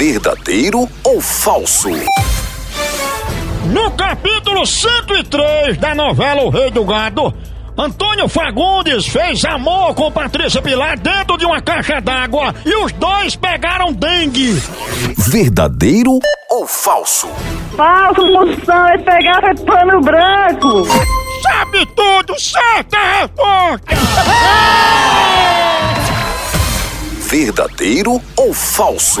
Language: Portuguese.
Verdadeiro ou falso? No capítulo 103 da novela O Rei do Gado, Antônio Fagundes fez amor com Patrícia Pilar dentro de uma caixa d'água e os dois pegaram dengue. Verdadeiro ou falso? Falso, moção, ele pegava pano branco. Sabe tudo, certa resposta! Verdadeiro ou falso?